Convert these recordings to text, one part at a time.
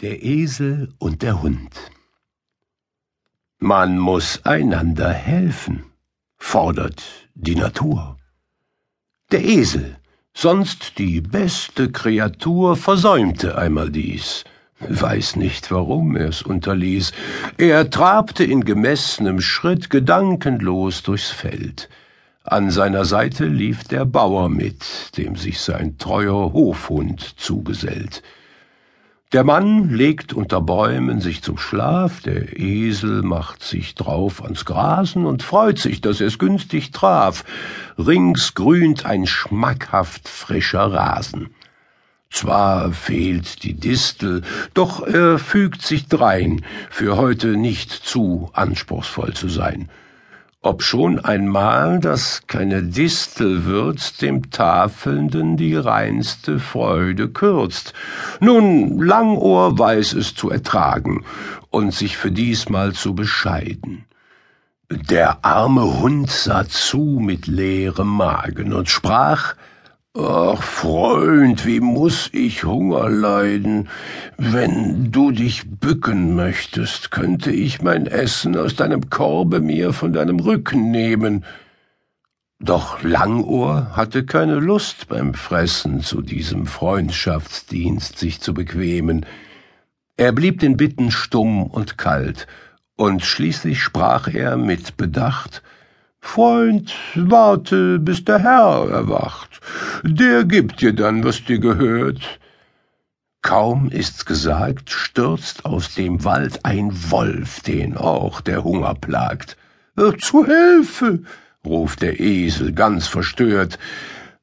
Der Esel und der Hund Man muss einander helfen, fordert die Natur. Der Esel, sonst die beste Kreatur, versäumte einmal dies, weiß nicht, warum er's unterließ. Er trabte in gemessnem Schritt gedankenlos durchs Feld. An seiner Seite lief der Bauer mit, dem sich sein treuer Hofhund zugesellt. Der Mann legt unter Bäumen sich zum Schlaf, der Esel macht sich drauf ans Grasen und freut sich, dass er's günstig traf. Rings grünt ein schmackhaft frischer Rasen. Zwar fehlt die Distel, doch er fügt sich drein, für heute nicht zu anspruchsvoll zu sein obschon einmal das keine Distel wird, dem Tafelnden die reinste Freude kürzt. Nun, Langohr weiß es zu ertragen und sich für diesmal zu bescheiden. Der arme Hund sah zu mit leerem Magen und sprach, Ach, Freund, wie muss ich Hunger leiden? Wenn du dich bücken möchtest, könnte ich mein Essen aus deinem Korbe mir von deinem Rücken nehmen. Doch Langohr hatte keine Lust beim Fressen zu diesem Freundschaftsdienst sich zu bequemen. Er blieb den Bitten stumm und kalt, und schließlich sprach er mit Bedacht, Freund, warte, bis der Herr erwacht. Der gibt dir dann, was dir gehört. Kaum ist's gesagt, stürzt aus dem Wald ein Wolf, den auch der Hunger plagt. Äh, zu Hilfe! ruft der Esel ganz verstört.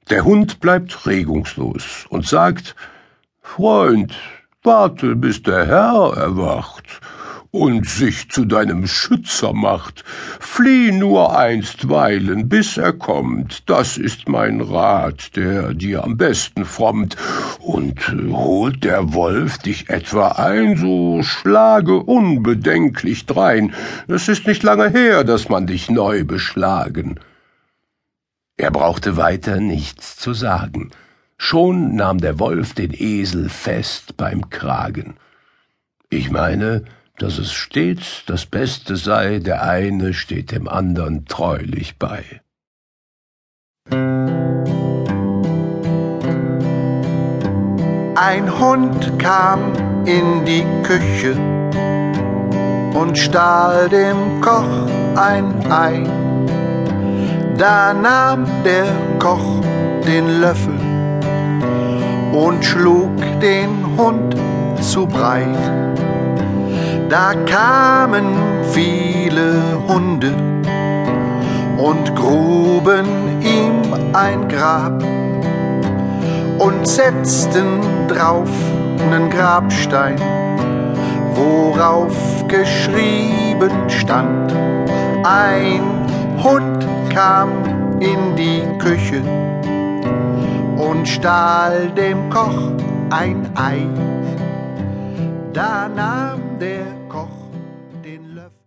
Der Hund bleibt regungslos und sagt, Freund, warte, bis der Herr erwacht und sich zu deinem Schützer macht. Flieh nur einstweilen, bis er kommt, das ist mein Rat, der dir am besten frommt. Und holt der Wolf dich etwa ein, so schlage unbedenklich drein. Es ist nicht lange her, dass man dich neu beschlagen. Er brauchte weiter nichts zu sagen. Schon nahm der Wolf den Esel fest beim Kragen. Ich meine, dass es stets das Beste sei, der eine steht dem andern treulich bei. Ein Hund kam in die Küche und stahl dem Koch ein Ei. Da nahm der Koch den Löffel und schlug den Hund zu breit da kamen viele Hunde und gruben ihm ein Grab und setzten drauf nen Grabstein, worauf geschrieben stand, ein Hund kam in die Küche und stahl dem Koch ein Ei. Da nahm der Koch